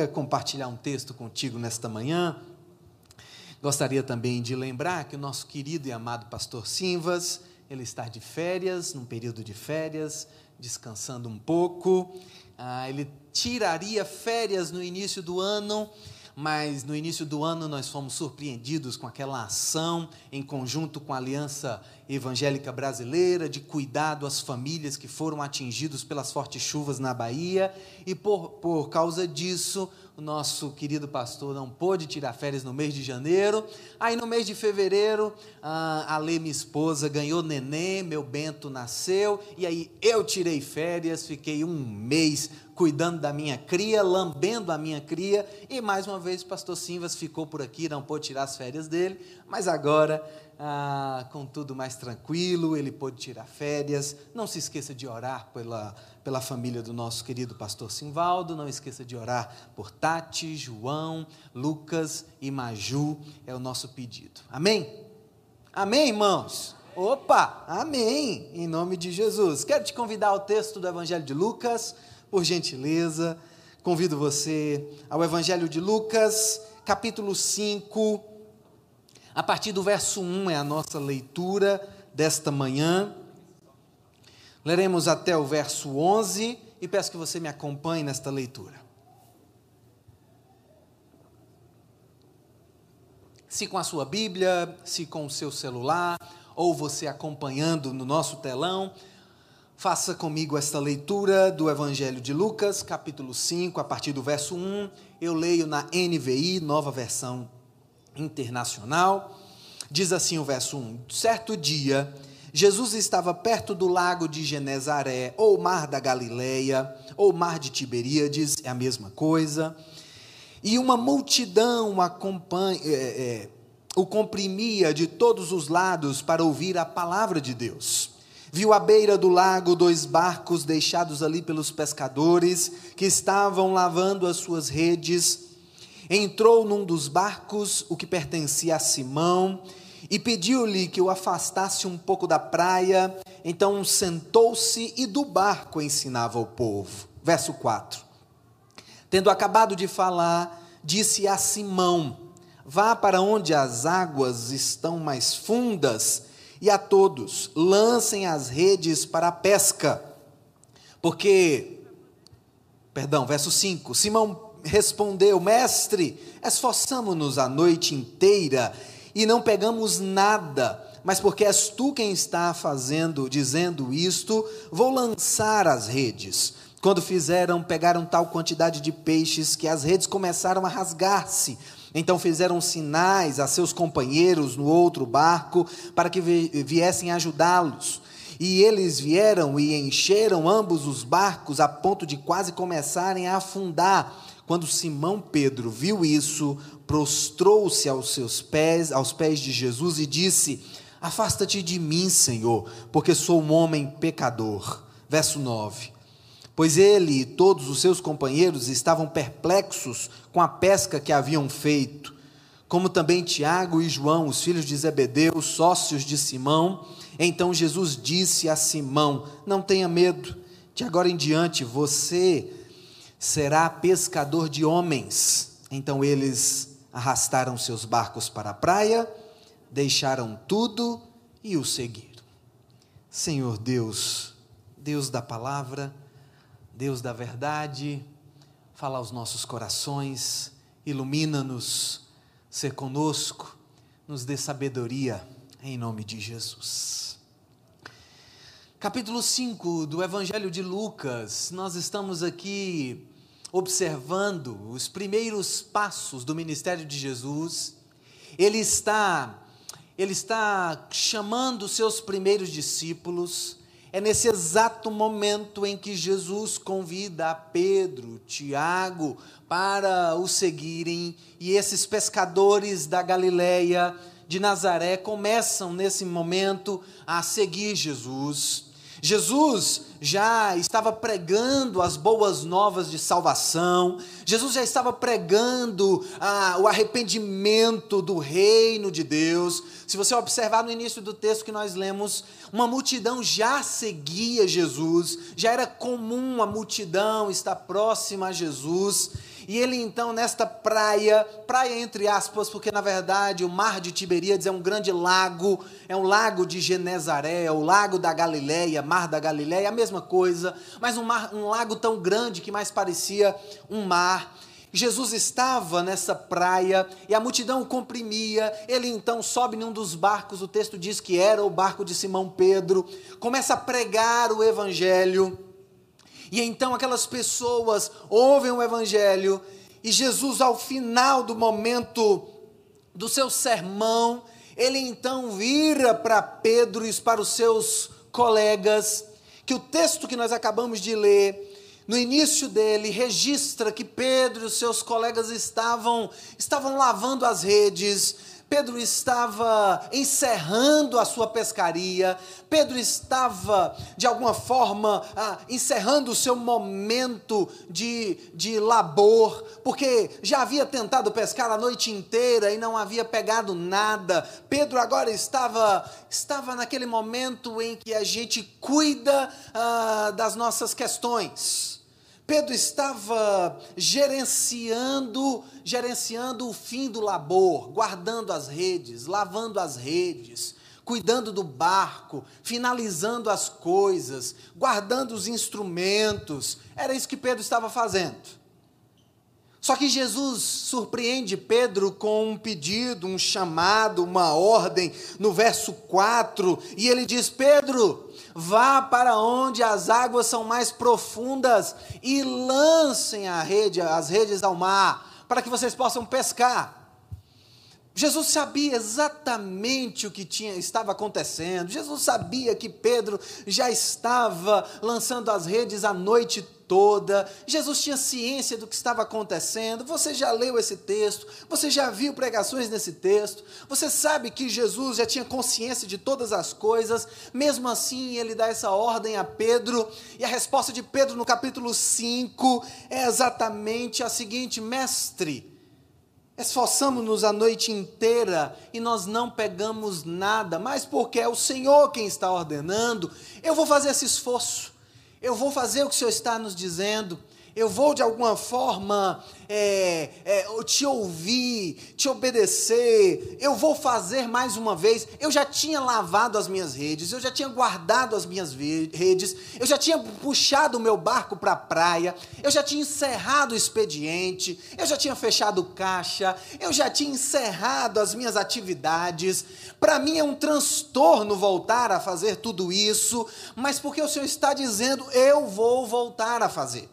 queria compartilhar um texto contigo nesta manhã. Gostaria também de lembrar que o nosso querido e amado pastor Simvas, ele está de férias, num período de férias, descansando um pouco. Ah, ele tiraria férias no início do ano mas no início do ano nós fomos surpreendidos com aquela ação em conjunto com a Aliança Evangélica Brasileira de cuidado às famílias que foram atingidos pelas fortes chuvas na Bahia, e por, por causa disso, o nosso querido pastor não pôde tirar férias no mês de janeiro. Aí no mês de fevereiro, a Lê, minha esposa, ganhou neném, meu Bento nasceu, e aí eu tirei férias, fiquei um mês cuidando da minha cria, lambendo a minha cria, e mais uma vez o pastor Simvas ficou por aqui, não pôde tirar as férias dele, mas agora, ah, com tudo mais tranquilo, ele pôde tirar férias. Não se esqueça de orar pela, pela família do nosso querido pastor Simvaldo, não esqueça de orar por Tati, João, Lucas e Maju, é o nosso pedido. Amém? Amém, irmãos? Opa, amém, em nome de Jesus. Quero te convidar ao texto do Evangelho de Lucas, por gentileza, convido você ao Evangelho de Lucas, capítulo 5, a partir do verso 1 é a nossa leitura desta manhã. Leremos até o verso 11 e peço que você me acompanhe nesta leitura. Se com a sua Bíblia, se com o seu celular, ou você acompanhando no nosso telão, Faça comigo esta leitura do Evangelho de Lucas, capítulo 5, a partir do verso 1. Eu leio na NVI, nova versão internacional. Diz assim o verso 1: Certo dia, Jesus estava perto do lago de Genezaré, ou mar da Galileia, ou mar de Tiberíades, é a mesma coisa. E uma multidão acompanha, é, é, o comprimia de todos os lados para ouvir a palavra de Deus. Viu à beira do lago dois barcos deixados ali pelos pescadores que estavam lavando as suas redes. Entrou num dos barcos, o que pertencia a Simão, e pediu-lhe que o afastasse um pouco da praia. Então sentou-se e do barco ensinava o povo. Verso 4. Tendo acabado de falar, disse a Simão: Vá para onde as águas estão mais fundas e a todos: lancem as redes para a pesca. Porque, perdão, verso 5: Simão respondeu: Mestre, esforçamo-nos a noite inteira e não pegamos nada. Mas porque és tu quem está fazendo, dizendo isto, vou lançar as redes. Quando fizeram, pegaram tal quantidade de peixes que as redes começaram a rasgar-se. Então fizeram sinais a seus companheiros no outro barco para que viessem ajudá-los. E eles vieram e encheram ambos os barcos a ponto de quase começarem a afundar. Quando Simão Pedro viu isso, prostrou-se aos seus pés, aos pés de Jesus e disse: Afasta-te de mim, Senhor, porque sou um homem pecador. Verso 9 pois ele e todos os seus companheiros estavam perplexos com a pesca que haviam feito, como também Tiago e João, os filhos de Zebedeu, sócios de Simão. Então Jesus disse a Simão: Não tenha medo, de agora em diante você será pescador de homens. Então eles arrastaram seus barcos para a praia, deixaram tudo e o seguiram. Senhor Deus, Deus da palavra, Deus da verdade, fala aos nossos corações, ilumina-nos, ser conosco, nos dê sabedoria, em nome de Jesus. Capítulo 5 do Evangelho de Lucas, nós estamos aqui observando os primeiros passos do ministério de Jesus. Ele está ele está chamando seus primeiros discípulos, é nesse exato momento em que Jesus convida Pedro, Tiago para o seguirem, e esses pescadores da Galileia, de Nazaré, começam nesse momento a seguir Jesus. Jesus já estava pregando as boas novas de salvação, Jesus já estava pregando ah, o arrependimento do reino de Deus. Se você observar no início do texto que nós lemos, uma multidão já seguia Jesus, já era comum a multidão estar próxima a Jesus, E ele então, nesta praia, praia entre aspas, porque na verdade o mar de Tiberíades é um grande lago, é um lago de Genezaré, é o lago da Galileia, mar da Galileia, a mesma coisa, mas um, mar, um lago tão grande que mais parecia um mar. Jesus estava nessa praia e a multidão o comprimia. Ele então sobe num dos barcos, o texto diz que era o barco de Simão Pedro, começa a pregar o evangelho. E então aquelas pessoas ouvem o evangelho e Jesus, ao final do momento do seu sermão, ele então vira para Pedro e para os seus colegas, que o texto que nós acabamos de ler no início dele, registra que Pedro e os seus colegas estavam, estavam lavando as redes, Pedro estava encerrando a sua pescaria, Pedro estava, de alguma forma, ah, encerrando o seu momento de, de labor, porque já havia tentado pescar a noite inteira e não havia pegado nada. Pedro agora estava, estava naquele momento em que a gente cuida ah, das nossas questões. Pedro estava gerenciando, gerenciando o fim do labor, guardando as redes, lavando as redes, cuidando do barco, finalizando as coisas, guardando os instrumentos. Era isso que Pedro estava fazendo. Só que Jesus surpreende Pedro com um pedido, um chamado, uma ordem, no verso 4, e ele diz: Pedro, vá para onde as águas são mais profundas e lancem a rede, as redes ao mar, para que vocês possam pescar. Jesus sabia exatamente o que tinha, estava acontecendo. Jesus sabia que Pedro já estava lançando as redes a noite toda. Jesus tinha ciência do que estava acontecendo. Você já leu esse texto, você já viu pregações nesse texto. Você sabe que Jesus já tinha consciência de todas as coisas. Mesmo assim, ele dá essa ordem a Pedro, e a resposta de Pedro no capítulo 5 é exatamente a seguinte: Mestre, Esforçamos-nos a noite inteira e nós não pegamos nada, mas porque é o Senhor quem está ordenando, eu vou fazer esse esforço, eu vou fazer o que o Senhor está nos dizendo, eu vou de alguma forma é, é, te ouvir, te obedecer, eu vou fazer mais uma vez. Eu já tinha lavado as minhas redes, eu já tinha guardado as minhas redes, eu já tinha puxado o meu barco para a praia, eu já tinha encerrado o expediente, eu já tinha fechado caixa, eu já tinha encerrado as minhas atividades. Para mim é um transtorno voltar a fazer tudo isso, mas porque o Senhor está dizendo, eu vou voltar a fazer.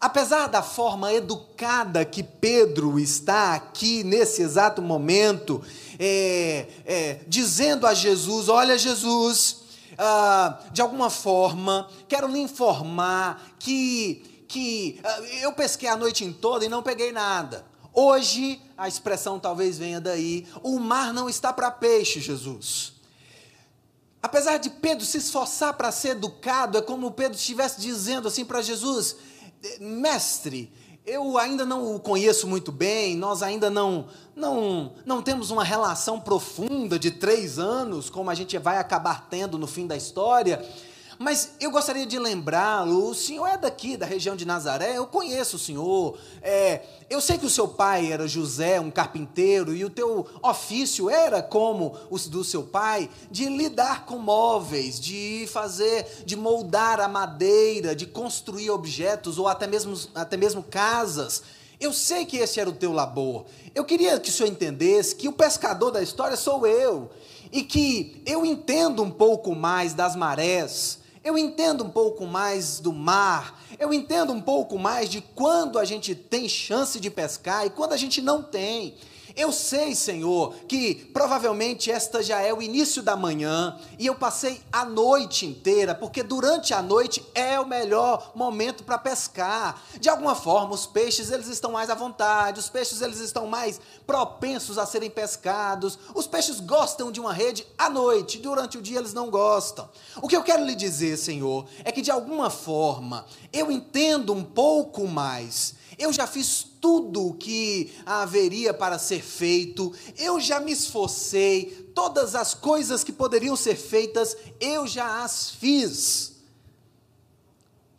Apesar da forma educada que Pedro está aqui nesse exato momento, é, é, dizendo a Jesus: Olha, Jesus, ah, de alguma forma, quero lhe informar que, que ah, eu pesquei a noite toda e não peguei nada. Hoje, a expressão talvez venha daí: o mar não está para peixe, Jesus. Apesar de Pedro se esforçar para ser educado, é como Pedro estivesse dizendo assim para Jesus: mestre, eu ainda não o conheço muito bem, nós ainda não, não, não temos uma relação profunda de três anos, como a gente vai acabar tendo no fim da história, mas eu gostaria de lembrá-lo, o senhor é daqui, da região de Nazaré, eu conheço o senhor. É, eu sei que o seu pai era José, um carpinteiro, e o teu ofício era como o do seu pai, de lidar com móveis, de fazer, de moldar a madeira, de construir objetos, ou até mesmo, até mesmo casas. Eu sei que esse era o teu labor. Eu queria que o senhor entendesse que o pescador da história sou eu. E que eu entendo um pouco mais das marés, eu entendo um pouco mais do mar, eu entendo um pouco mais de quando a gente tem chance de pescar e quando a gente não tem. Eu sei, Senhor, que provavelmente esta já é o início da manhã e eu passei a noite inteira, porque durante a noite é o melhor momento para pescar. De alguma forma, os peixes eles estão mais à vontade, os peixes eles estão mais propensos a serem pescados. Os peixes gostam de uma rede à noite, durante o dia eles não gostam. O que eu quero lhe dizer, Senhor, é que de alguma forma eu entendo um pouco mais eu já fiz tudo o que haveria para ser feito, eu já me esforcei, todas as coisas que poderiam ser feitas, eu já as fiz.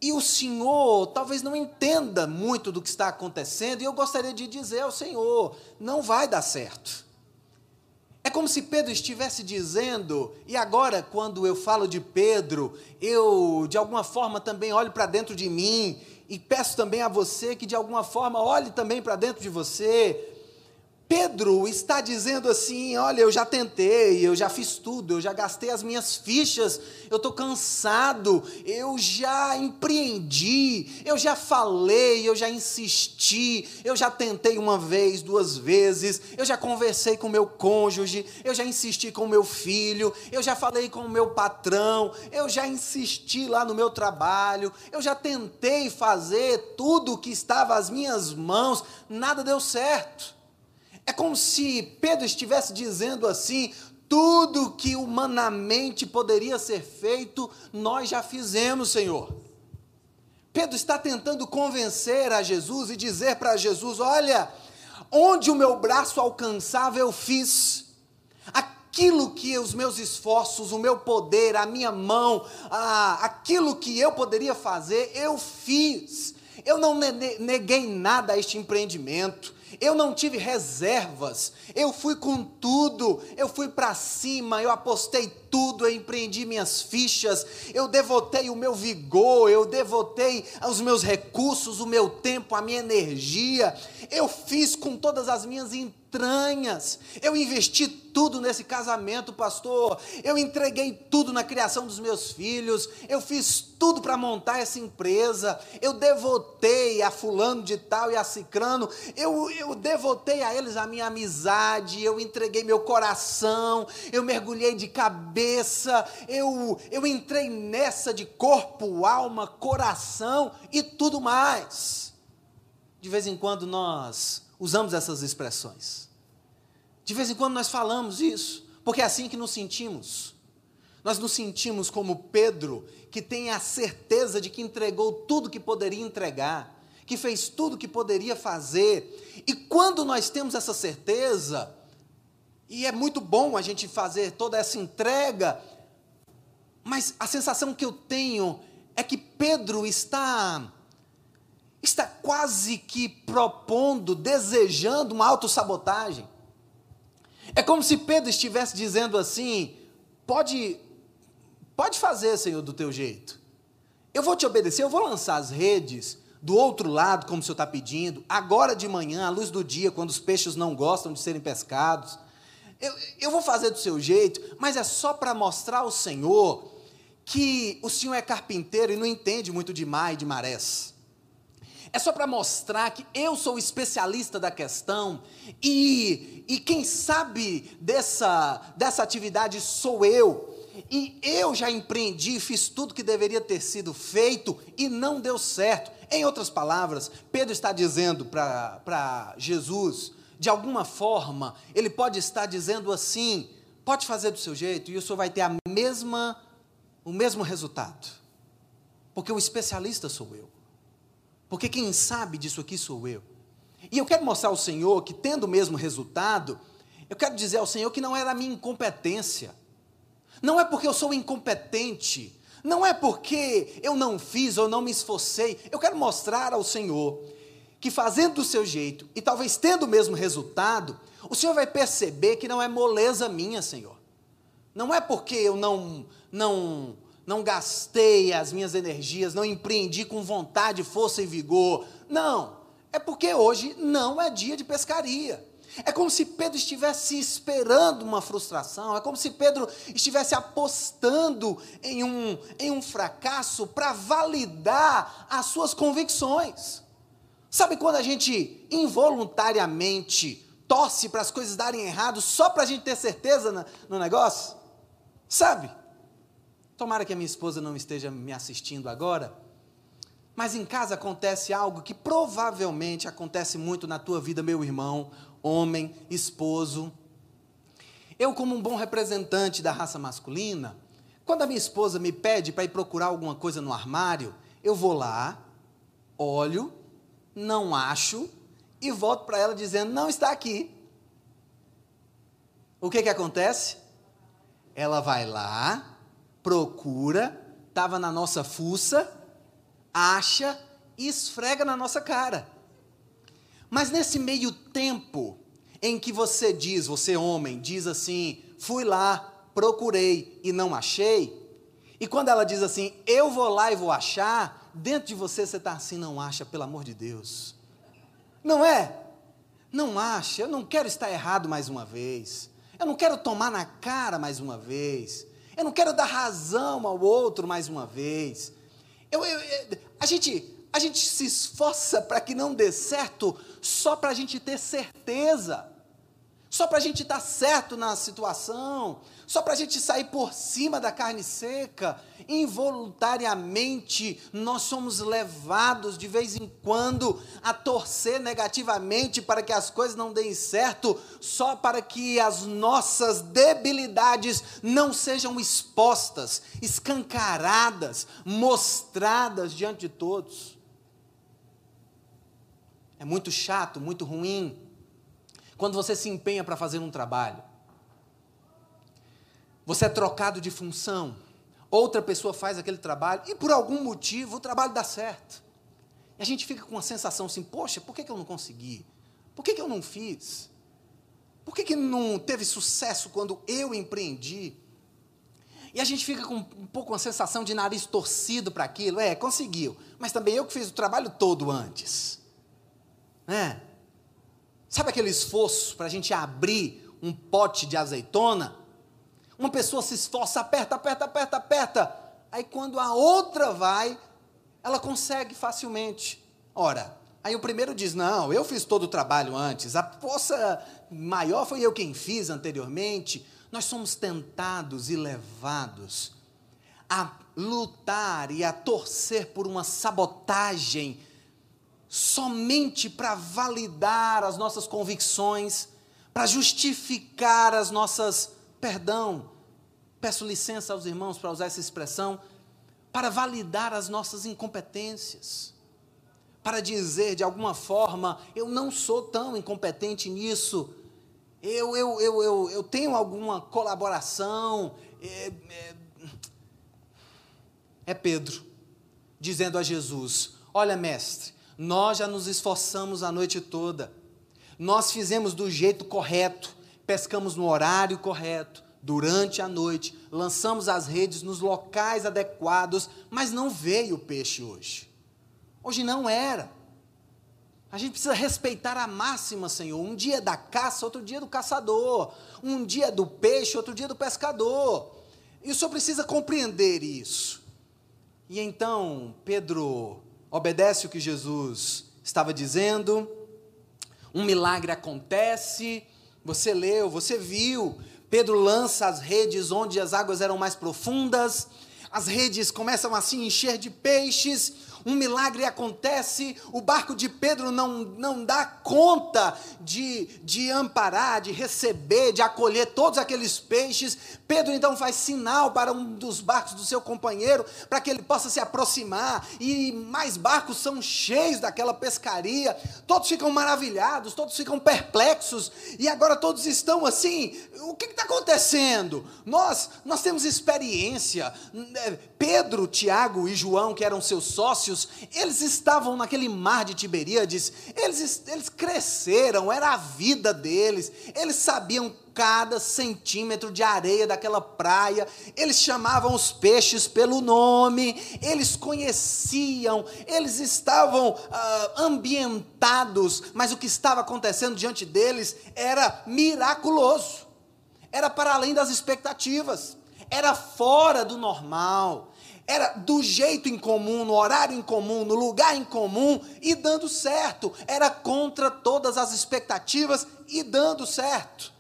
E o Senhor talvez não entenda muito do que está acontecendo, e eu gostaria de dizer ao Senhor: não vai dar certo. É como se Pedro estivesse dizendo, e agora, quando eu falo de Pedro, eu de alguma forma também olho para dentro de mim e peço também a você que de alguma forma olhe também para dentro de você Pedro está dizendo assim: olha, eu já tentei, eu já fiz tudo, eu já gastei as minhas fichas, eu estou cansado, eu já empreendi, eu já falei, eu já insisti, eu já tentei uma vez, duas vezes, eu já conversei com meu cônjuge, eu já insisti com meu filho, eu já falei com o meu patrão, eu já insisti lá no meu trabalho, eu já tentei fazer tudo o que estava às minhas mãos, nada deu certo. É como se Pedro estivesse dizendo assim: tudo que humanamente poderia ser feito, nós já fizemos, Senhor. Pedro está tentando convencer a Jesus e dizer para Jesus: olha, onde o meu braço alcançava, eu fiz. Aquilo que os meus esforços, o meu poder, a minha mão, a, aquilo que eu poderia fazer, eu fiz. Eu não neguei nada a este empreendimento eu não tive reservas, eu fui com tudo, eu fui para cima, eu apostei tudo, eu empreendi minhas fichas, eu devotei o meu vigor, eu devotei os meus recursos, o meu tempo, a minha energia, eu fiz com todas as minhas entranhas, eu investi tudo nesse casamento, pastor, eu entreguei tudo na criação dos meus filhos, eu fiz tudo para montar essa empresa, eu devotei a fulano de tal e a cicrano, eu, eu devotei a eles a minha amizade, eu entreguei meu coração, eu mergulhei de cabeça, eu, eu entrei nessa de corpo, alma, coração e tudo mais. De vez em quando nós usamos essas expressões. De vez em quando nós falamos isso, porque é assim que nos sentimos. Nós nos sentimos como Pedro, que tem a certeza de que entregou tudo que poderia entregar, que fez tudo que poderia fazer. E quando nós temos essa certeza, e é muito bom a gente fazer toda essa entrega, mas a sensação que eu tenho é que Pedro está está quase que propondo, desejando uma autossabotagem. É como se Pedro estivesse dizendo assim: pode, pode fazer, Senhor, do teu jeito. Eu vou te obedecer, eu vou lançar as redes do outro lado, como o Senhor está pedindo, agora de manhã, à luz do dia, quando os peixes não gostam de serem pescados. Eu, eu vou fazer do seu jeito, mas é só para mostrar ao Senhor que o Senhor é carpinteiro e não entende muito de mar e de marés. É só para mostrar que eu sou especialista da questão e, e quem sabe dessa, dessa atividade sou eu. E eu já empreendi, fiz tudo que deveria ter sido feito e não deu certo. Em outras palavras, Pedro está dizendo para Jesus, de alguma forma, ele pode estar dizendo assim: pode fazer do seu jeito e o senhor vai ter a mesma, o mesmo resultado, porque o especialista sou eu porque quem sabe disso aqui sou eu. E eu quero mostrar ao Senhor que, tendo o mesmo resultado, eu quero dizer ao Senhor que não é da minha incompetência, não é porque eu sou incompetente, não é porque eu não fiz ou não me esforcei, eu quero mostrar ao Senhor que fazendo do seu jeito e talvez tendo o mesmo resultado, o Senhor vai perceber que não é moleza minha, Senhor. Não é porque eu não não não gastei as minhas energias, não empreendi com vontade, força e vigor. Não, é porque hoje não é dia de pescaria. É como se Pedro estivesse esperando uma frustração, é como se Pedro estivesse apostando em um, em um fracasso para validar as suas convicções. Sabe quando a gente involuntariamente torce para as coisas darem errado só para a gente ter certeza no negócio? Sabe? Tomara que a minha esposa não esteja me assistindo agora. Mas em casa acontece algo que provavelmente acontece muito na tua vida, meu irmão, homem, esposo. Eu, como um bom representante da raça masculina, quando a minha esposa me pede para ir procurar alguma coisa no armário, eu vou lá, olho, não acho e volto para ela dizendo: não está aqui. O que, que acontece? Ela vai lá, procura, estava na nossa fuça, acha e esfrega na nossa cara. Mas nesse meio tempo em que você diz, você homem, diz assim: fui lá, procurei e não achei. E quando ela diz assim, eu vou lá e vou achar, dentro de você você está assim, não acha, pelo amor de Deus. Não é? Não acha, eu não quero estar errado mais uma vez. Eu não quero tomar na cara mais uma vez. Eu não quero dar razão ao outro mais uma vez. Eu, eu, eu, a, gente, a gente se esforça para que não dê certo só para a gente ter certeza só para a gente tá certo na situação, só para a gente sair por cima da carne seca. Involuntariamente, nós somos levados de vez em quando a torcer negativamente para que as coisas não deem certo, só para que as nossas debilidades não sejam expostas, escancaradas, mostradas diante de todos. É muito chato, muito ruim quando você se empenha para fazer um trabalho, você é trocado de função, outra pessoa faz aquele trabalho e por algum motivo o trabalho dá certo. E a gente fica com uma sensação assim: poxa, por que, eu não consegui? Por que, eu não fiz? Por que, que não teve sucesso quando eu empreendi? E a gente fica com um pouco uma sensação de nariz torcido para aquilo. É, conseguiu. Mas também eu que fiz o trabalho todo antes. É. Sabe aquele esforço para a gente abrir um pote de azeitona? Uma pessoa se esforça, aperta, aperta, aperta, aperta. Aí quando a outra vai, ela consegue facilmente. Ora, aí o primeiro diz: Não, eu fiz todo o trabalho antes, a força maior foi eu quem fiz anteriormente. Nós somos tentados e levados a lutar e a torcer por uma sabotagem somente para validar as nossas convicções, para justificar as nossas, perdão, peço licença aos irmãos para usar essa expressão, para validar as nossas incompetências, para dizer de alguma forma, eu não sou tão incompetente nisso, eu, eu, eu, eu, eu tenho alguma colaboração. É, é, é Pedro dizendo a Jesus: Olha, mestre, nós já nos esforçamos a noite toda. Nós fizemos do jeito correto, pescamos no horário correto, durante a noite, lançamos as redes nos locais adequados, mas não veio o peixe hoje. Hoje não era. A gente precisa respeitar a máxima, Senhor. Um dia da caça, outro dia do caçador. Um dia do peixe, outro dia do pescador. E o Senhor precisa compreender isso. E então, Pedro obedece o que Jesus estava dizendo, um milagre acontece, você leu, você viu, Pedro lança as redes onde as águas eram mais profundas, as redes começam a se encher de peixes, um milagre acontece, o barco de Pedro não, não dá conta de, de amparar, de receber, de acolher todos aqueles peixes. Pedro então faz sinal para um dos barcos do seu companheiro, para que ele possa se aproximar, e mais barcos são cheios daquela pescaria. Todos ficam maravilhados, todos ficam perplexos, e agora todos estão assim: o que está acontecendo? Nós, nós temos experiência. Pedro, Tiago e João, que eram seus sócios, eles estavam naquele mar de Tiberíades, eles, eles cresceram, era a vida deles, eles sabiam cada centímetro de areia daquela praia, eles chamavam os peixes pelo nome, eles conheciam, eles estavam ah, ambientados, mas o que estava acontecendo diante deles era miraculoso, era para além das expectativas, era fora do normal era do jeito incomum, no horário incomum, no lugar incomum e dando certo. Era contra todas as expectativas e dando certo.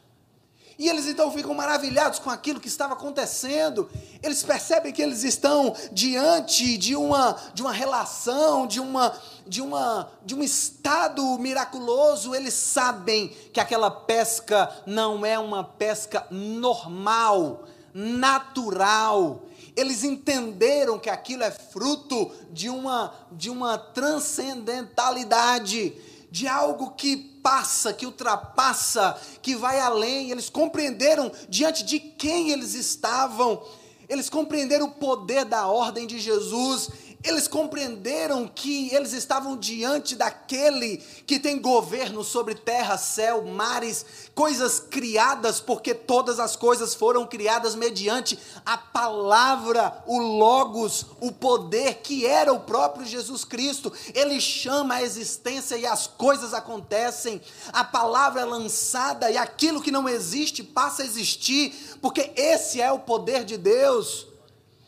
E eles então ficam maravilhados com aquilo que estava acontecendo. Eles percebem que eles estão diante de uma, de uma relação, de, uma, de, uma, de um estado miraculoso. Eles sabem que aquela pesca não é uma pesca normal, natural eles entenderam que aquilo é fruto de uma, de uma transcendentalidade, de algo que passa, que ultrapassa, que vai além. Eles compreenderam diante de quem eles estavam, eles compreenderam o poder da ordem de Jesus, eles compreenderam que eles estavam diante daquele que tem governo sobre terra, céu, mares, coisas criadas, porque todas as coisas foram criadas mediante a palavra, o Logos, o poder que era o próprio Jesus Cristo. Ele chama a existência e as coisas acontecem. A palavra é lançada e aquilo que não existe passa a existir, porque esse é o poder de Deus.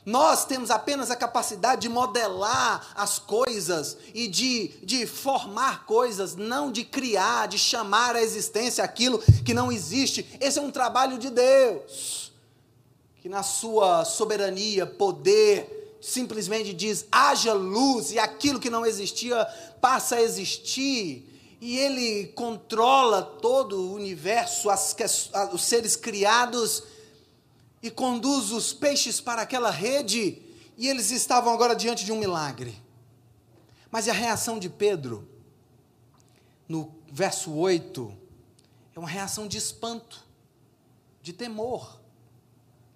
Nós temos apenas a capacidade de modelar as coisas e de, de formar coisas, não de criar, de chamar à existência aquilo que não existe. Esse é um trabalho de Deus, que na sua soberania, poder, simplesmente diz: haja luz, e aquilo que não existia passa a existir. E ele controla todo o universo, as, os seres criados e conduz os peixes para aquela rede, e eles estavam agora diante de um milagre. Mas a reação de Pedro, no verso 8, é uma reação de espanto, de temor.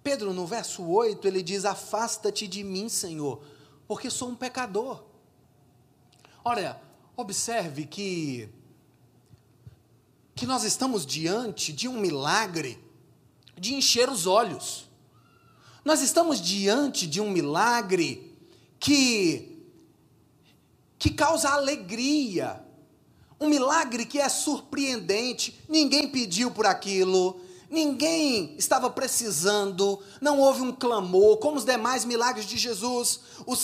Pedro, no verso 8, ele diz: Afasta-te de mim, Senhor, porque sou um pecador. Olha, observe que, que nós estamos diante de um milagre de encher os olhos. Nós estamos diante de um milagre que que causa alegria. Um milagre que é surpreendente, ninguém pediu por aquilo, Ninguém estava precisando, não houve um clamor, como os demais milagres de Jesus. O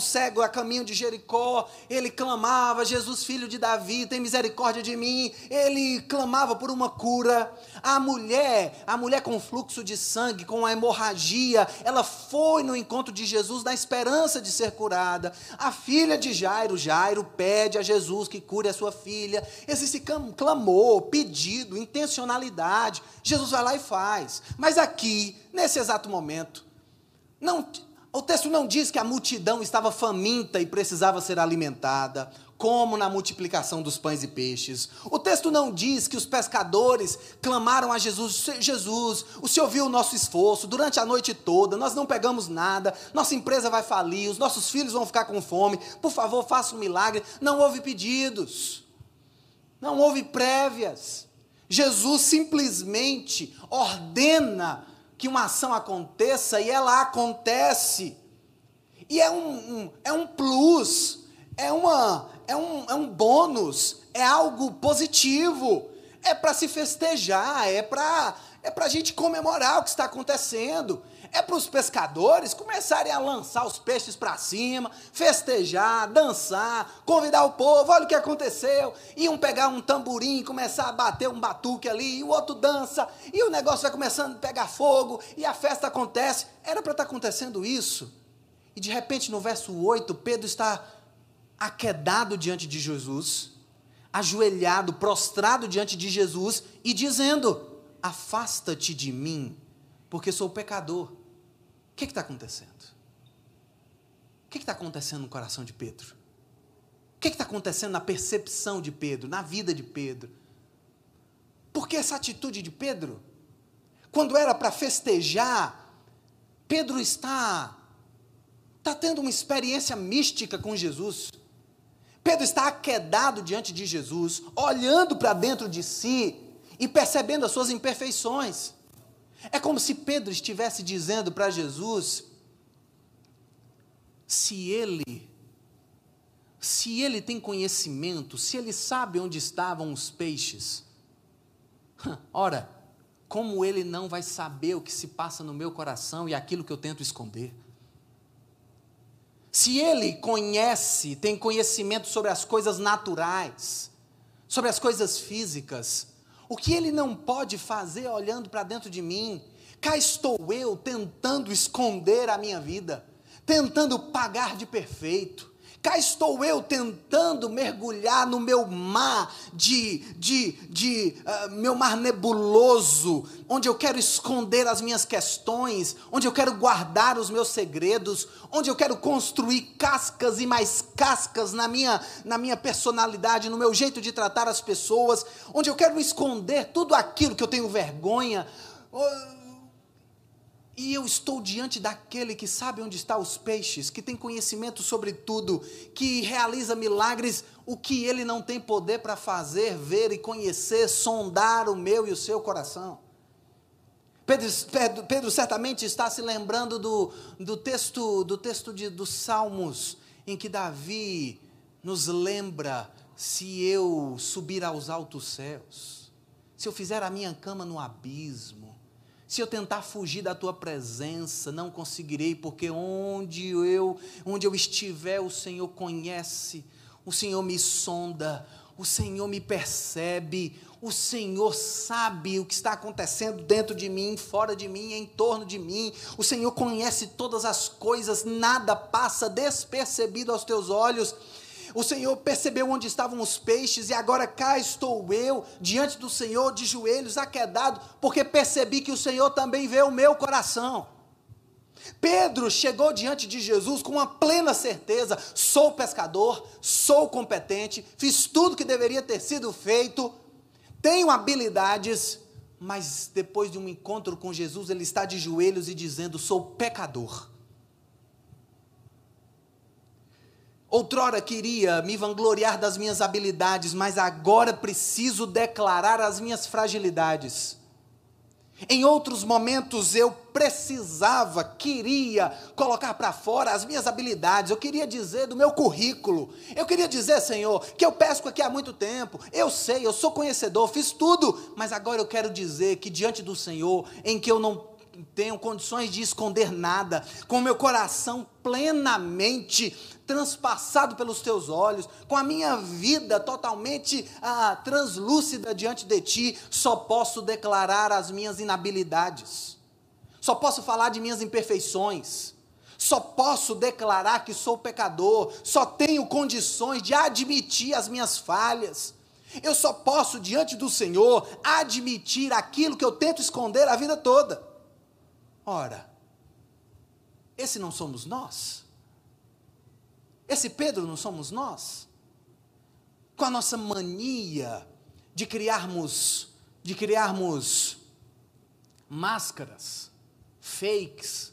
cego, a caminho de Jericó, ele clamava: Jesus, filho de Davi, tem misericórdia de mim. Ele clamava por uma cura. A mulher, a mulher com fluxo de sangue, com a hemorragia, ela foi no encontro de Jesus na esperança de ser curada. A filha de Jairo, Jairo pede a Jesus que cure a sua filha. Existe clamor, pedido, intencionalidade. Jesus Jesus vai lá e faz. Mas aqui, nesse exato momento, não, o texto não diz que a multidão estava faminta e precisava ser alimentada, como na multiplicação dos pães e peixes. O texto não diz que os pescadores clamaram a Jesus: Jesus, o Senhor viu o nosso esforço durante a noite toda, nós não pegamos nada, nossa empresa vai falir, os nossos filhos vão ficar com fome, por favor, faça um milagre. Não houve pedidos, não houve prévias. Jesus simplesmente ordena que uma ação aconteça e ela acontece. E é um, um é um plus, é, uma, é, um, é um bônus, é algo positivo, é para se festejar, é para é a gente comemorar o que está acontecendo é para os pescadores começarem a lançar os peixes para cima, festejar, dançar, convidar o povo, olha o que aconteceu. Iam pegar um tamborim começar a bater um batuque ali, e o outro dança, e o negócio vai começando a pegar fogo, e a festa acontece. Era para estar tá acontecendo isso. E de repente, no verso 8, Pedro está aquedado diante de Jesus, ajoelhado, prostrado diante de Jesus e dizendo: Afasta-te de mim, porque sou pecador que está acontecendo? O que está acontecendo no coração de Pedro? O que está acontecendo na percepção de Pedro, na vida de Pedro? Por que essa atitude de Pedro? Quando era para festejar, Pedro está está tendo uma experiência mística com Jesus. Pedro está aquedado diante de Jesus, olhando para dentro de si e percebendo as suas imperfeições. É como se Pedro estivesse dizendo para Jesus: se ele, se ele tem conhecimento, se ele sabe onde estavam os peixes, ora, como ele não vai saber o que se passa no meu coração e aquilo que eu tento esconder? Se ele conhece, tem conhecimento sobre as coisas naturais, sobre as coisas físicas, o que ele não pode fazer olhando para dentro de mim? Cá estou eu tentando esconder a minha vida, tentando pagar de perfeito. Cá estou eu tentando mergulhar no meu mar de, de, de uh, meu mar nebuloso, onde eu quero esconder as minhas questões, onde eu quero guardar os meus segredos, onde eu quero construir cascas e mais cascas na minha, na minha personalidade, no meu jeito de tratar as pessoas, onde eu quero esconder tudo aquilo que eu tenho vergonha. E eu estou diante daquele que sabe onde estão os peixes, que tem conhecimento sobre tudo, que realiza milagres, o que ele não tem poder para fazer, ver e conhecer, sondar o meu e o seu coração. Pedro, Pedro, Pedro certamente está se lembrando do, do texto, do texto de, dos Salmos, em que Davi nos lembra: se eu subir aos altos céus, se eu fizer a minha cama no abismo, se eu tentar fugir da tua presença, não conseguirei, porque onde eu, onde eu estiver, o Senhor conhece, o Senhor me sonda, o Senhor me percebe, o Senhor sabe o que está acontecendo dentro de mim, fora de mim, em torno de mim. O Senhor conhece todas as coisas, nada passa despercebido aos teus olhos. O Senhor percebeu onde estavam os peixes, e agora cá estou eu, diante do Senhor, de joelhos, aquedado, porque percebi que o Senhor também vê o meu coração. Pedro chegou diante de Jesus com uma plena certeza: sou pescador, sou competente, fiz tudo que deveria ter sido feito, tenho habilidades, mas depois de um encontro com Jesus, ele está de joelhos e dizendo: sou pecador. Outrora queria me vangloriar das minhas habilidades, mas agora preciso declarar as minhas fragilidades. Em outros momentos eu precisava, queria colocar para fora as minhas habilidades, eu queria dizer do meu currículo, eu queria dizer, Senhor, que eu pesco aqui há muito tempo, eu sei, eu sou conhecedor, fiz tudo, mas agora eu quero dizer que diante do Senhor, em que eu não tenho condições de esconder nada, com meu coração plenamente transpassado pelos teus olhos, com a minha vida totalmente ah, translúcida diante de ti, só posso declarar as minhas inabilidades, só posso falar de minhas imperfeições, só posso declarar que sou pecador, só tenho condições de admitir as minhas falhas. Eu só posso, diante do Senhor, admitir aquilo que eu tento esconder a vida toda. Ora, esse não somos nós? Esse Pedro não somos nós? Com a nossa mania de criarmos, de criarmos máscaras, fakes,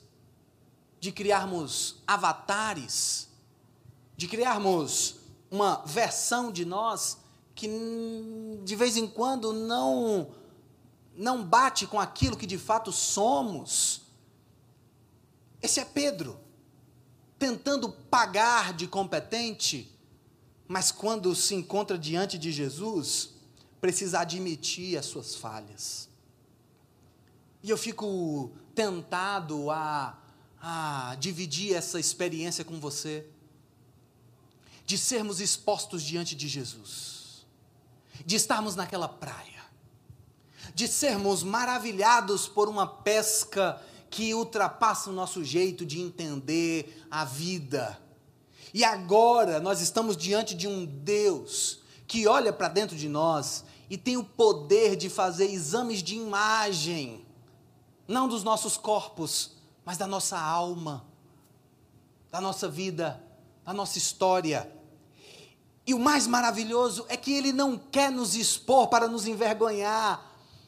de criarmos avatares, de criarmos uma versão de nós que de vez em quando não não bate com aquilo que de fato somos. Esse é Pedro tentando pagar de competente, mas quando se encontra diante de Jesus, precisa admitir as suas falhas. E eu fico tentado a, a dividir essa experiência com você, de sermos expostos diante de Jesus, de estarmos naquela praia, de sermos maravilhados por uma pesca que ultrapassa o nosso jeito de entender a vida. E agora nós estamos diante de um Deus que olha para dentro de nós e tem o poder de fazer exames de imagem, não dos nossos corpos, mas da nossa alma, da nossa vida, da nossa história. E o mais maravilhoso é que Ele não quer nos expor para nos envergonhar,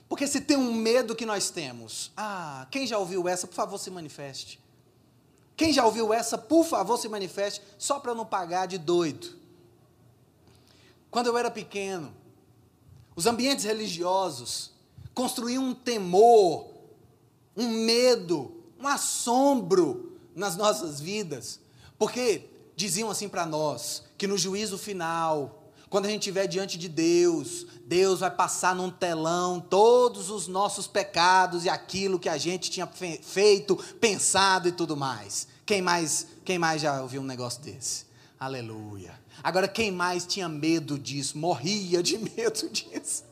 porque se tem um medo que nós temos, ah, quem já ouviu essa, por favor, se manifeste. Quem já ouviu essa, por favor, se manifeste, só para não pagar de doido. Quando eu era pequeno, os ambientes religiosos construíam um temor, um medo, um assombro nas nossas vidas, porque diziam assim para nós que no juízo final, quando a gente estiver diante de Deus, Deus vai passar num telão todos os nossos pecados e aquilo que a gente tinha feito, pensado e tudo mais. Quem mais, quem mais já ouviu um negócio desse? Aleluia. Agora, quem mais tinha medo disso, morria de medo disso?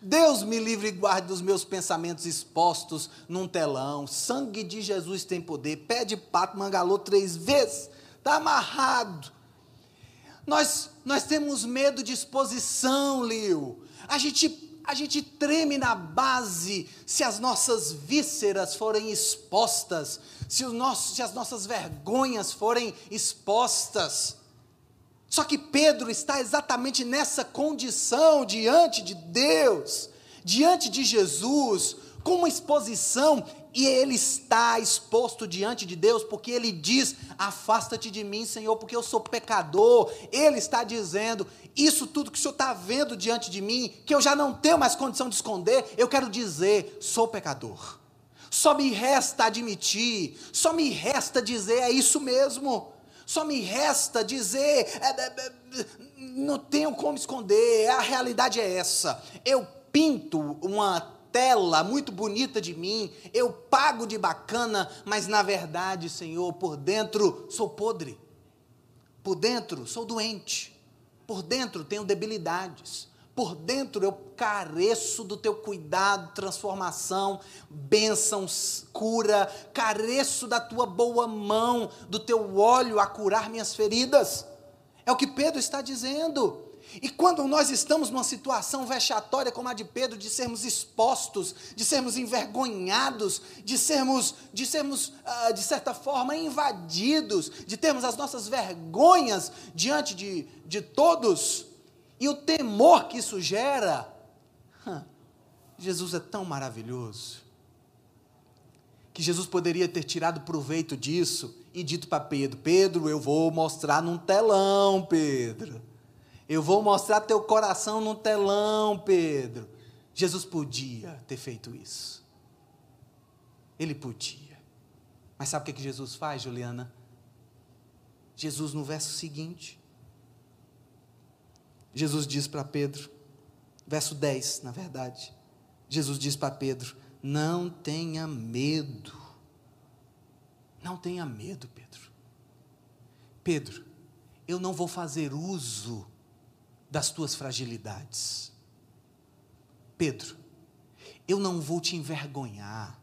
Deus me livre e guarde dos meus pensamentos expostos num telão. Sangue de Jesus tem poder. Pé de pato, mangalô três vezes. Está amarrado. Nós, nós temos medo de exposição, Lio. A gente, a gente treme na base se as nossas vísceras forem expostas, se, se as nossas vergonhas forem expostas. Só que Pedro está exatamente nessa condição diante de Deus, diante de Jesus, com uma exposição, e ele está exposto diante de Deus, porque ele diz: Afasta-te de mim, Senhor, porque eu sou pecador. Ele está dizendo: Isso tudo que o Senhor está vendo diante de mim, que eu já não tenho mais condição de esconder, eu quero dizer: Sou pecador. Só me resta admitir, só me resta dizer: É isso mesmo. Só me resta dizer: é, é, é, Não tenho como esconder, a realidade é essa. Eu pinto uma tela muito bonita de mim, eu pago de bacana, mas na verdade, Senhor, por dentro sou podre, por dentro sou doente, por dentro tenho debilidades, por dentro eu careço do teu cuidado, transformação, bênçãos, cura, careço da tua boa mão, do teu óleo a curar minhas feridas. É o que Pedro está dizendo. E quando nós estamos numa situação vexatória como a de Pedro, de sermos expostos, de sermos envergonhados, de sermos, de sermos, uh, de certa forma, invadidos, de termos as nossas vergonhas diante de, de todos, e o temor que isso gera, Jesus é tão maravilhoso, que Jesus poderia ter tirado proveito disso e dito para Pedro: Pedro, eu vou mostrar num telão, Pedro. Eu vou mostrar teu coração no telão, Pedro. Jesus podia ter feito isso. Ele podia. Mas sabe o que Jesus faz, Juliana? Jesus, no verso seguinte, Jesus diz para Pedro, verso 10, na verdade, Jesus diz para Pedro: Não tenha medo. Não tenha medo, Pedro. Pedro, eu não vou fazer uso das tuas fragilidades. Pedro, eu não vou te envergonhar.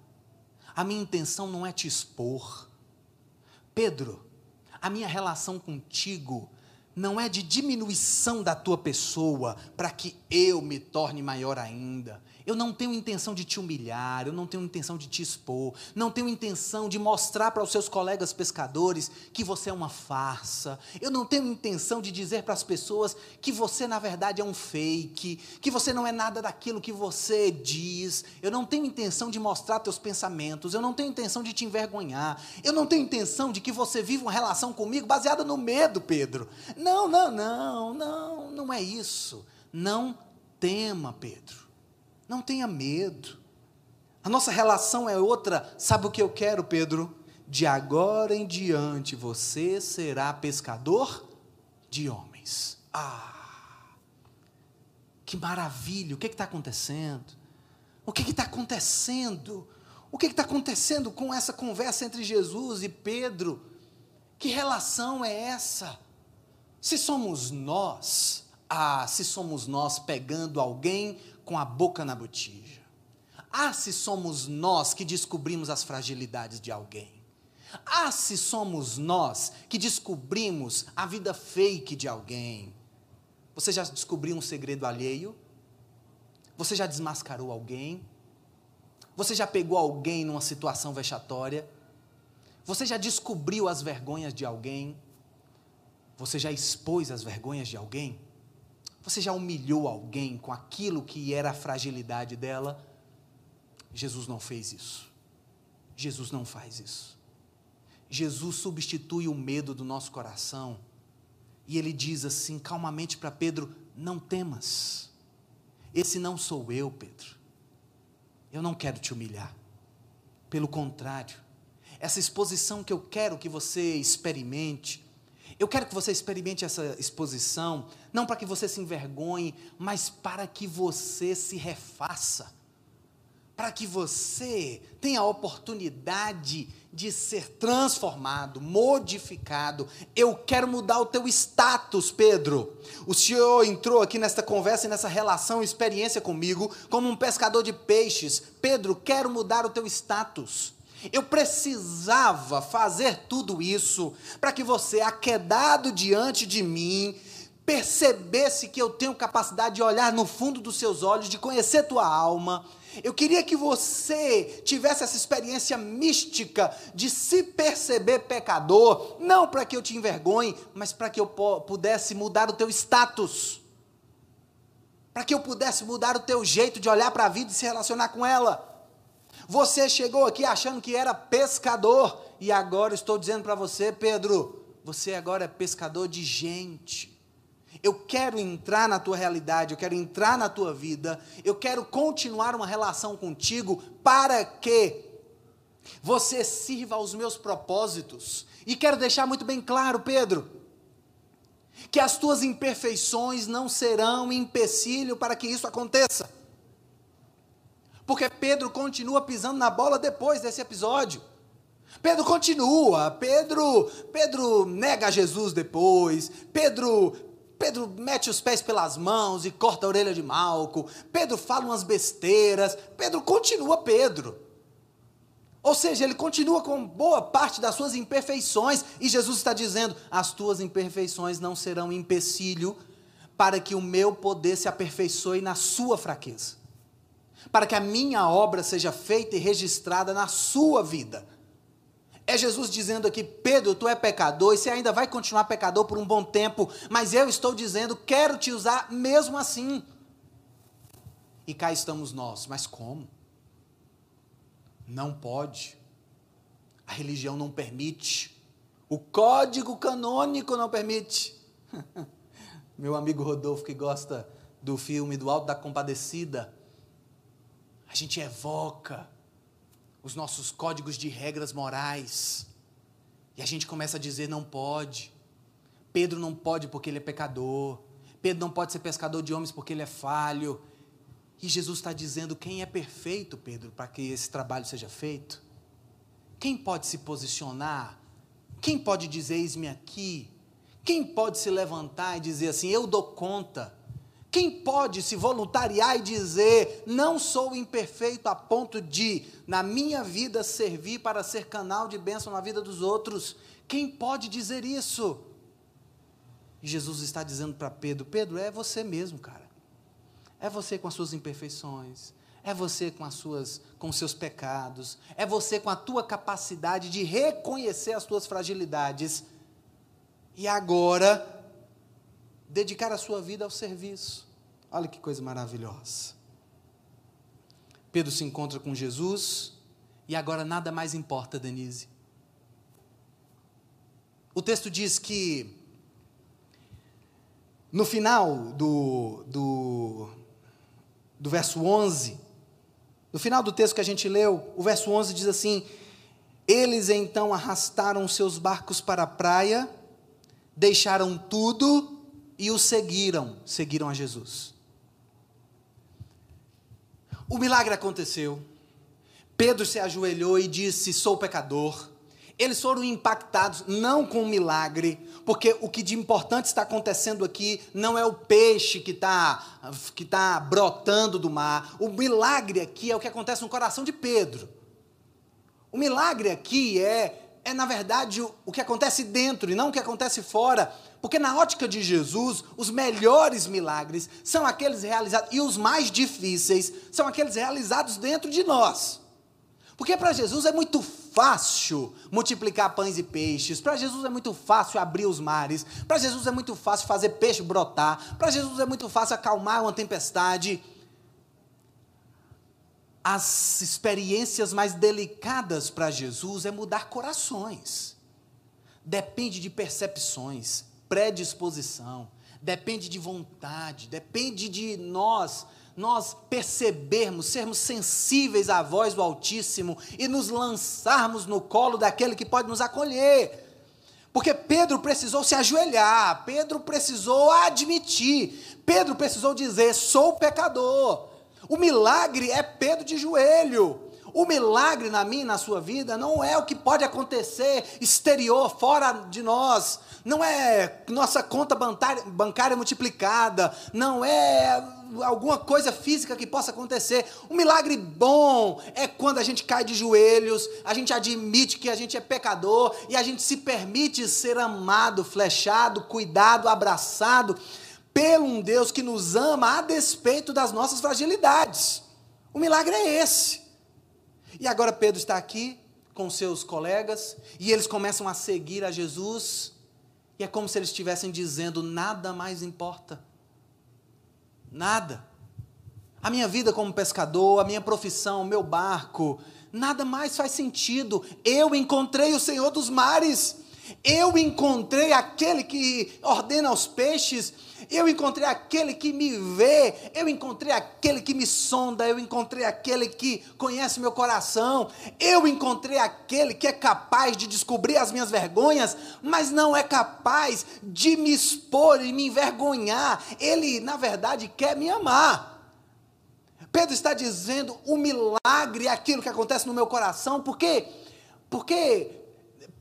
A minha intenção não é te expor. Pedro, a minha relação contigo não é de diminuição da tua pessoa para que eu me torne maior ainda. Eu não tenho intenção de te humilhar, eu não tenho intenção de te expor, não tenho intenção de mostrar para os seus colegas pescadores que você é uma farsa. Eu não tenho intenção de dizer para as pessoas que você na verdade é um fake, que você não é nada daquilo que você diz. Eu não tenho intenção de mostrar teus pensamentos, eu não tenho intenção de te envergonhar. Eu não tenho intenção de que você viva uma relação comigo baseada no medo, Pedro. Não, não, não, não, não é isso. Não tema, Pedro. Não tenha medo. A nossa relação é outra. Sabe o que eu quero, Pedro? De agora em diante você será pescador de homens. Ah! Que maravilha! O que está acontecendo? O que está acontecendo? O que está acontecendo com essa conversa entre Jesus e Pedro? Que relação é essa? Se somos nós, ah, se somos nós pegando alguém com a boca na botija. Ah, se somos nós que descobrimos as fragilidades de alguém. Ah, se somos nós que descobrimos a vida fake de alguém. Você já descobriu um segredo alheio? Você já desmascarou alguém? Você já pegou alguém numa situação vexatória? Você já descobriu as vergonhas de alguém? Você já expôs as vergonhas de alguém? Você já humilhou alguém com aquilo que era a fragilidade dela? Jesus não fez isso. Jesus não faz isso. Jesus substitui o medo do nosso coração e ele diz assim calmamente para Pedro: Não temas. Esse não sou eu, Pedro. Eu não quero te humilhar. Pelo contrário, essa exposição que eu quero que você experimente, eu quero que você experimente essa exposição, não para que você se envergonhe, mas para que você se refaça. Para que você tenha a oportunidade de ser transformado, modificado. Eu quero mudar o teu status, Pedro. O Senhor entrou aqui nesta conversa e nessa relação, experiência comigo, como um pescador de peixes. Pedro, quero mudar o teu status. Eu precisava fazer tudo isso para que você, aquedado diante de mim, percebesse que eu tenho capacidade de olhar no fundo dos seus olhos, de conhecer tua alma. Eu queria que você tivesse essa experiência mística de se perceber pecador, não para que eu te envergonhe, mas para que eu pudesse mudar o teu status. Para que eu pudesse mudar o teu jeito de olhar para a vida e se relacionar com ela. Você chegou aqui achando que era pescador, e agora estou dizendo para você, Pedro, você agora é pescador de gente. Eu quero entrar na tua realidade, eu quero entrar na tua vida, eu quero continuar uma relação contigo para que você sirva aos meus propósitos. E quero deixar muito bem claro, Pedro, que as tuas imperfeições não serão empecilho para que isso aconteça. Porque Pedro continua pisando na bola depois desse episódio. Pedro continua, Pedro, Pedro nega Jesus depois, Pedro Pedro mete os pés pelas mãos e corta a orelha de Malco. Pedro fala umas besteiras. Pedro continua Pedro. Ou seja, ele continua com boa parte das suas imperfeições. E Jesus está dizendo: as tuas imperfeições não serão empecilho para que o meu poder se aperfeiçoe na sua fraqueza. Para que a minha obra seja feita e registrada na sua vida. É Jesus dizendo aqui, Pedro, tu é pecador e você ainda vai continuar pecador por um bom tempo, mas eu estou dizendo, quero te usar mesmo assim. E cá estamos nós, mas como? Não pode. A religião não permite. O código canônico não permite. Meu amigo Rodolfo, que gosta do filme do Alto da Compadecida, a gente evoca os nossos códigos de regras morais. E a gente começa a dizer: não pode. Pedro não pode porque ele é pecador. Pedro não pode ser pescador de homens porque ele é falho. E Jesus está dizendo: quem é perfeito, Pedro, para que esse trabalho seja feito? Quem pode se posicionar? Quem pode dizer: eis-me aqui? Quem pode se levantar e dizer assim: eu dou conta? Quem pode se voluntariar e dizer: não sou imperfeito a ponto de, na minha vida, servir para ser canal de bênção na vida dos outros? Quem pode dizer isso? E Jesus está dizendo para Pedro: Pedro, é você mesmo, cara. É você com as suas imperfeições. É você com as suas com os seus pecados, é você com a tua capacidade de reconhecer as tuas fragilidades. E agora dedicar a sua vida ao serviço. Olha que coisa maravilhosa. Pedro se encontra com Jesus e agora nada mais importa, Denise. O texto diz que no final do, do, do verso 11, no final do texto que a gente leu, o verso 11 diz assim: Eles então arrastaram seus barcos para a praia, deixaram tudo e o seguiram, seguiram a Jesus. O milagre aconteceu. Pedro se ajoelhou e disse: Sou pecador. Eles foram impactados não com o milagre, porque o que de importante está acontecendo aqui não é o peixe que está que tá brotando do mar. O milagre aqui é o que acontece no coração de Pedro. O milagre aqui é, é na verdade, o, que acontece dentro e não o que acontece fora. Porque na ótica de Jesus, os melhores milagres são aqueles realizados, e os mais difíceis são aqueles realizados dentro de nós. Porque para Jesus é muito fácil multiplicar pães e peixes, para Jesus é muito fácil abrir os mares, para Jesus é muito fácil fazer peixe brotar, para Jesus é muito fácil acalmar uma tempestade. As experiências mais delicadas para Jesus é mudar corações. Depende de percepções, predisposição, depende de vontade, depende de nós, nós percebermos, sermos sensíveis à voz do Altíssimo e nos lançarmos no colo daquele que pode nos acolher. Porque Pedro precisou se ajoelhar, Pedro precisou admitir, Pedro precisou dizer: sou pecador. O milagre é Pedro de joelho. O milagre na minha e na sua vida não é o que pode acontecer exterior, fora de nós. Não é nossa conta bancária, bancária multiplicada. Não é alguma coisa física que possa acontecer. O milagre bom é quando a gente cai de joelhos, a gente admite que a gente é pecador e a gente se permite ser amado, flechado, cuidado, abraçado pelo um Deus que nos ama a despeito das nossas fragilidades. O milagre é esse. E agora Pedro está aqui com seus colegas e eles começam a seguir a Jesus. E é como se eles estivessem dizendo: nada mais importa. Nada. A minha vida como pescador, a minha profissão, o meu barco, nada mais faz sentido. Eu encontrei o Senhor dos mares. Eu encontrei aquele que ordena os peixes, eu encontrei aquele que me vê, eu encontrei aquele que me sonda, eu encontrei aquele que conhece meu coração, eu encontrei aquele que é capaz de descobrir as minhas vergonhas, mas não é capaz de me expor e me envergonhar. Ele, na verdade, quer me amar. Pedro está dizendo o milagre aquilo que acontece no meu coração, porque porque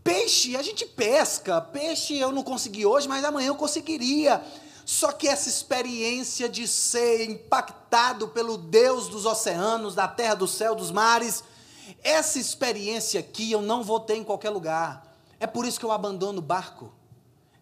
Peixe a gente pesca, peixe eu não consegui hoje, mas amanhã eu conseguiria. Só que essa experiência de ser impactado pelo Deus dos oceanos, da terra, do céu, dos mares, essa experiência aqui eu não vou ter em qualquer lugar. É por isso que eu abandono o barco.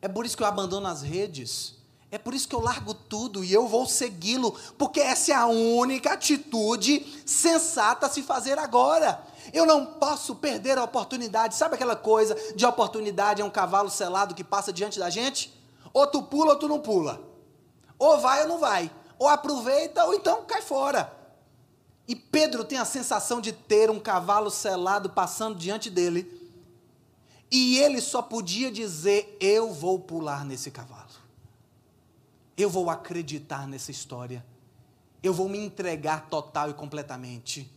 É por isso que eu abandono as redes. É por isso que eu largo tudo e eu vou segui-lo, porque essa é a única atitude sensata a se fazer agora. Eu não posso perder a oportunidade. Sabe aquela coisa de oportunidade é um cavalo selado que passa diante da gente? Ou tu pula ou tu não pula. Ou vai ou não vai. Ou aproveita ou então cai fora. E Pedro tem a sensação de ter um cavalo selado passando diante dele. E ele só podia dizer: Eu vou pular nesse cavalo. Eu vou acreditar nessa história. Eu vou me entregar total e completamente.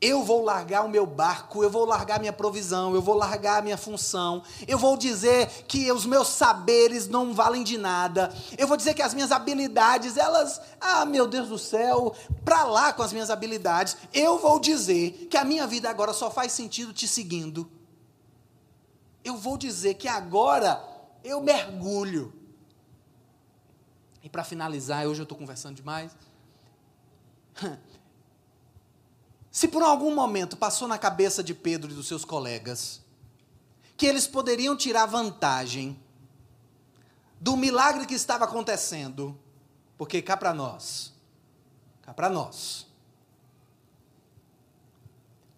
Eu vou largar o meu barco, eu vou largar minha provisão, eu vou largar minha função, eu vou dizer que os meus saberes não valem de nada, eu vou dizer que as minhas habilidades, elas, ah, meu Deus do céu, para lá com as minhas habilidades, eu vou dizer que a minha vida agora só faz sentido te seguindo. Eu vou dizer que agora eu mergulho. E para finalizar, hoje eu estou conversando demais. Se por algum momento passou na cabeça de Pedro e dos seus colegas que eles poderiam tirar vantagem do milagre que estava acontecendo, porque cá para nós, cá para nós,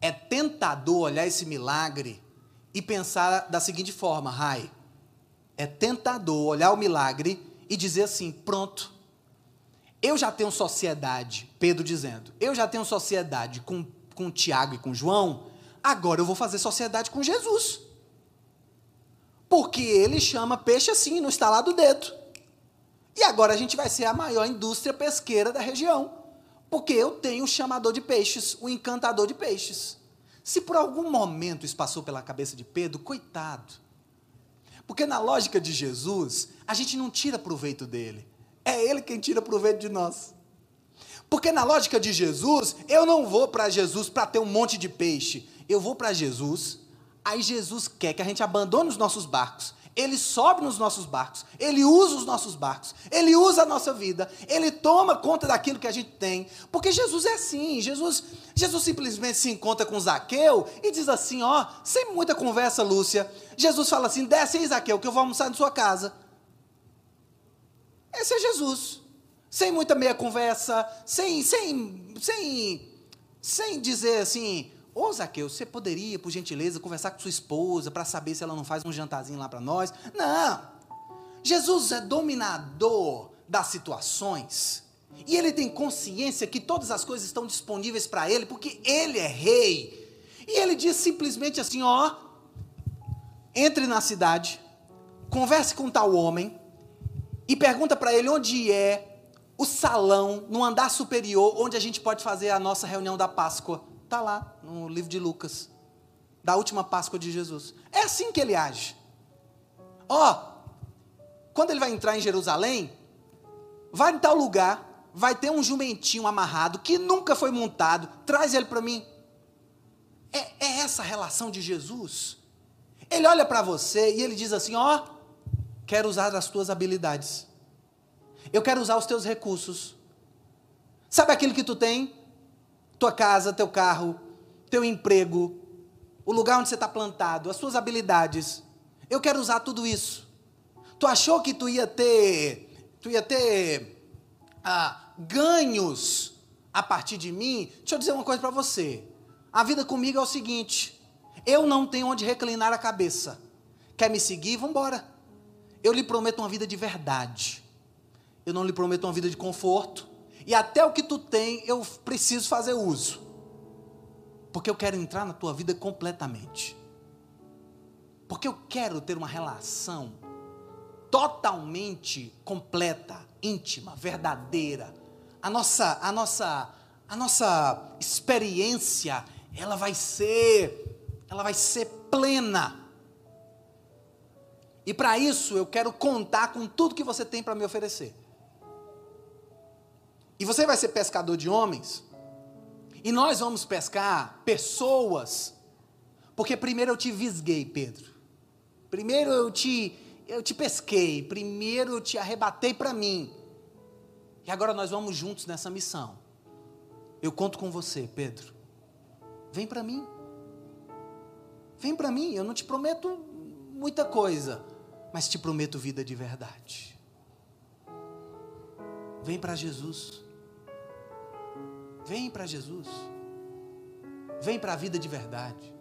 é tentador olhar esse milagre e pensar da seguinte forma, Rai, é tentador olhar o milagre e dizer assim: pronto, eu já tenho sociedade, Pedro dizendo, eu já tenho sociedade com, com Tiago e com João, agora eu vou fazer sociedade com Jesus. Porque ele chama peixe assim, no estalar do dedo. E agora a gente vai ser a maior indústria pesqueira da região. Porque eu tenho o chamador de peixes, o encantador de peixes. Se por algum momento isso passou pela cabeça de Pedro, coitado. Porque na lógica de Jesus, a gente não tira proveito dele. É Ele quem tira proveito de nós. Porque na lógica de Jesus, eu não vou para Jesus para ter um monte de peixe. Eu vou para Jesus, aí Jesus quer que a gente abandone os nossos barcos. Ele sobe nos nossos barcos, ele usa os nossos barcos, ele usa a nossa vida, ele toma conta daquilo que a gente tem. Porque Jesus é assim, Jesus, Jesus simplesmente se encontra com Zaqueu e diz assim, ó, sem muita conversa, Lúcia. Jesus fala assim: "Desce aí, Zaqueu, que eu vou almoçar na sua casa". Esse é Jesus. Sem muita meia conversa, sem, sem, sem, sem dizer assim, ô Zaqueu, você poderia, por gentileza, conversar com sua esposa para saber se ela não faz um jantarzinho lá para nós? Não. Jesus é dominador das situações. E ele tem consciência que todas as coisas estão disponíveis para ele, porque ele é rei. E ele diz simplesmente assim: ó, entre na cidade, converse com tal homem, e pergunta para ele onde é o salão no andar superior onde a gente pode fazer a nossa reunião da Páscoa. Está lá no livro de Lucas, da última Páscoa de Jesus. É assim que ele age. Ó, oh, quando ele vai entrar em Jerusalém, vai em tal lugar, vai ter um jumentinho amarrado que nunca foi montado, traz ele para mim. É, é, essa a relação de Jesus. Ele olha para você e ele diz assim: Ó, oh, quero usar as tuas habilidades. Eu quero usar os teus recursos. Sabe aquilo que tu tem? Tua casa, teu carro, teu emprego, o lugar onde você está plantado, as suas habilidades. Eu quero usar tudo isso. Tu achou que tu ia ter, tu ia ter ah, ganhos a partir de mim? Deixa eu dizer uma coisa para você. A vida comigo é o seguinte: eu não tenho onde reclinar a cabeça. Quer me seguir? Vamos embora. Eu lhe prometo uma vida de verdade. Eu não lhe prometo uma vida de conforto. E até o que tu tem, eu preciso fazer uso. Porque eu quero entrar na tua vida completamente. Porque eu quero ter uma relação totalmente completa, íntima, verdadeira. A nossa, a nossa, a nossa experiência, ela vai ser, ela vai ser plena. E para isso eu quero contar com tudo que você tem para me oferecer. E você vai ser pescador de homens. E nós vamos pescar pessoas. Porque primeiro eu te visguei, Pedro. Primeiro eu te eu te pesquei, primeiro eu te arrebatei para mim. E agora nós vamos juntos nessa missão. Eu conto com você, Pedro. Vem para mim. Vem para mim, eu não te prometo muita coisa, mas te prometo vida de verdade. Vem para Jesus. Vem para Jesus. Vem para a vida de verdade.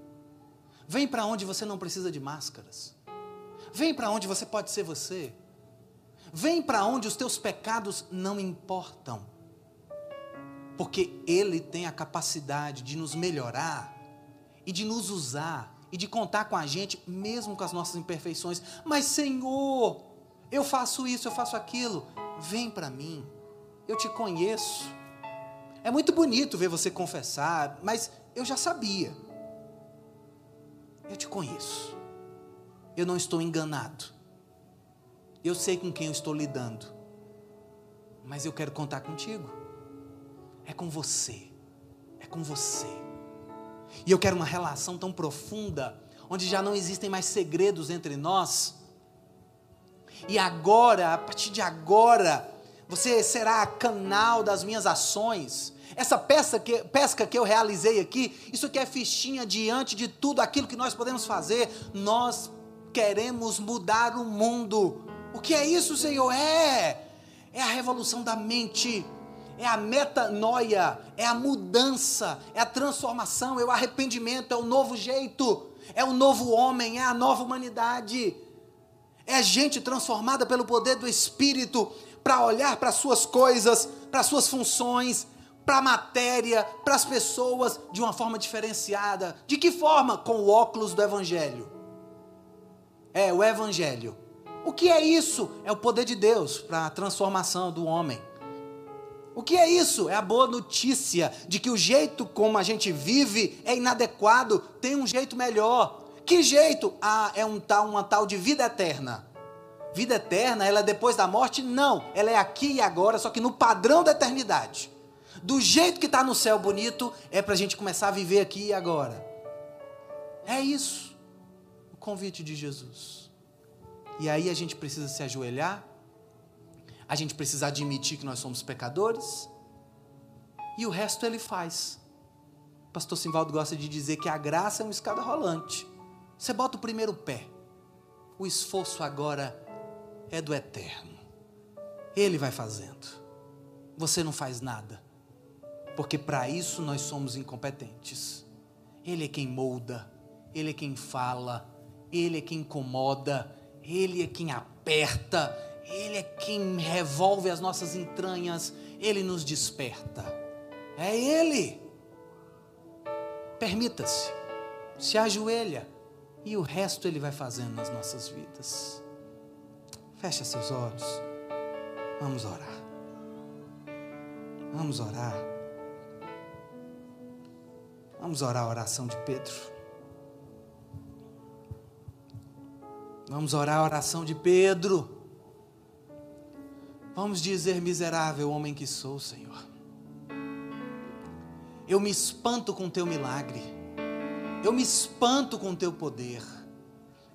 Vem para onde você não precisa de máscaras. Vem para onde você pode ser você. Vem para onde os teus pecados não importam. Porque Ele tem a capacidade de nos melhorar e de nos usar e de contar com a gente, mesmo com as nossas imperfeições. Mas, Senhor, eu faço isso, eu faço aquilo. Vem para mim, eu te conheço. É muito bonito ver você confessar, mas eu já sabia. Eu te conheço eu não estou enganado. Eu sei com quem eu estou lidando. Mas eu quero contar contigo. É com você. É com você. E eu quero uma relação tão profunda, onde já não existem mais segredos entre nós. E agora, a partir de agora, você será canal das minhas ações. Essa pesca que, pesca que eu realizei aqui, isso aqui é fichinha diante de tudo aquilo que nós podemos fazer. Nós queremos mudar o mundo. O que é isso, Senhor? É, é a revolução da mente, é a metanoia, é a mudança, é a transformação, é o arrependimento, é o novo jeito, é o novo homem, é a nova humanidade. É gente transformada pelo poder do Espírito para olhar para as suas coisas, para as suas funções, para a matéria, para as pessoas de uma forma diferenciada. De que forma? Com o óculos do Evangelho. É o Evangelho. O que é isso? É o poder de Deus para a transformação do homem. O que é isso? É a boa notícia de que o jeito como a gente vive é inadequado, tem um jeito melhor. Que jeito? Ah, é um tal, uma tal de vida eterna. Vida eterna, ela é depois da morte? Não, ela é aqui e agora, só que no padrão da eternidade. Do jeito que está no céu bonito, é para a gente começar a viver aqui e agora. É isso convite de Jesus. E aí a gente precisa se ajoelhar, a gente precisa admitir que nós somos pecadores, e o resto ele faz. O pastor Simvaldo gosta de dizer que a graça é uma escada rolante. Você bota o primeiro pé, o esforço agora é do eterno. Ele vai fazendo. Você não faz nada, porque para isso nós somos incompetentes. Ele é quem molda, ele é quem fala, ele é quem incomoda, Ele é quem aperta, Ele é quem revolve as nossas entranhas, Ele nos desperta. É Ele. Permita-se, se ajoelha e o resto Ele vai fazendo nas nossas vidas. Fecha seus olhos. Vamos orar. Vamos orar. Vamos orar a oração de Pedro. Vamos orar a oração de Pedro. Vamos dizer, miserável homem que sou, Senhor. Eu me espanto com teu milagre. Eu me espanto com teu poder.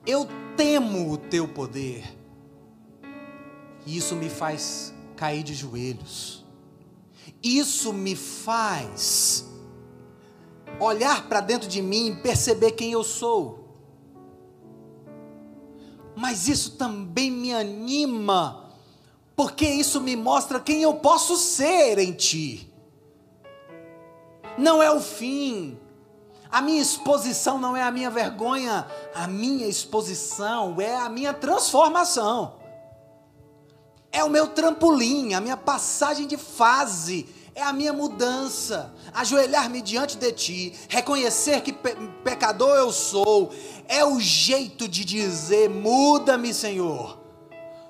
Eu temo o teu poder. E isso me faz cair de joelhos. Isso me faz olhar para dentro de mim e perceber quem eu sou mas isso também me anima, porque isso me mostra quem eu posso ser em Ti. Não é o fim, a minha exposição não é a minha vergonha, a minha exposição é a minha transformação. é o meu trampolim, a minha passagem de fase, é a minha mudança. Ajoelhar-me diante de ti, reconhecer que pe pecador eu sou, é o jeito de dizer: muda-me, Senhor,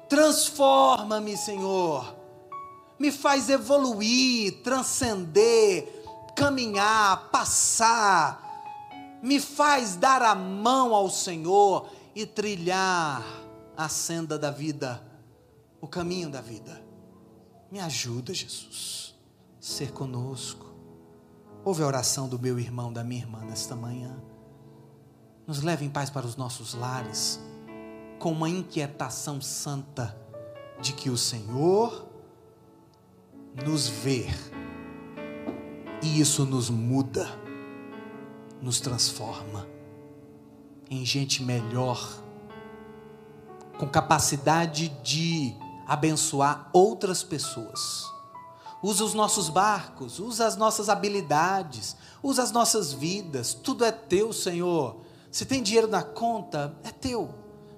transforma-me, Senhor, me faz evoluir, transcender, caminhar, passar, me faz dar a mão ao Senhor e trilhar a senda da vida o caminho da vida. Me ajuda, Jesus, ser conosco. Ouve a oração do meu irmão, da minha irmã nesta manhã. Nos leve em paz para os nossos lares, com uma inquietação santa de que o Senhor nos vê e isso nos muda, nos transforma em gente melhor, com capacidade de abençoar outras pessoas. Usa os nossos barcos, usa as nossas habilidades, usa as nossas vidas, tudo é teu, Senhor. Se tem dinheiro na conta, é teu.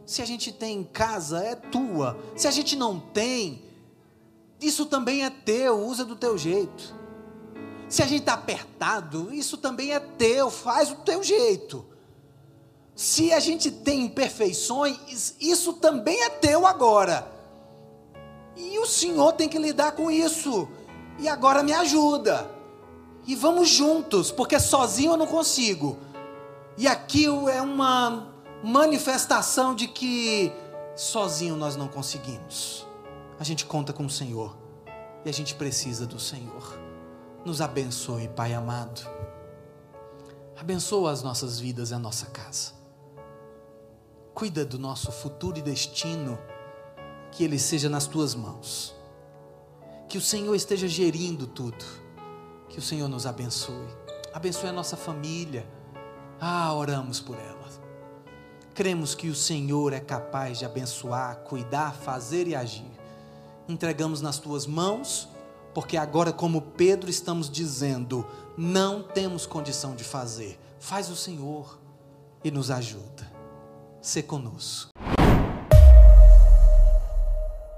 Se a gente tem casa, é tua. Se a gente não tem, isso também é teu, usa do teu jeito. Se a gente está apertado, isso também é teu, faz do teu jeito. Se a gente tem imperfeições, isso também é teu agora. E o Senhor tem que lidar com isso. E agora me ajuda. E vamos juntos, porque sozinho eu não consigo. E aqui é uma manifestação de que sozinho nós não conseguimos. A gente conta com o Senhor. E a gente precisa do Senhor. Nos abençoe, Pai amado. Abençoa as nossas vidas e a nossa casa. Cuida do nosso futuro e destino que ele seja nas tuas mãos. Que o Senhor esteja gerindo tudo. Que o Senhor nos abençoe. Abençoe a nossa família. Ah, oramos por ela. Cremos que o Senhor é capaz de abençoar, cuidar, fazer e agir. Entregamos nas tuas mãos, porque agora, como Pedro, estamos dizendo: não temos condição de fazer. Faz o Senhor e nos ajuda. Se conosco.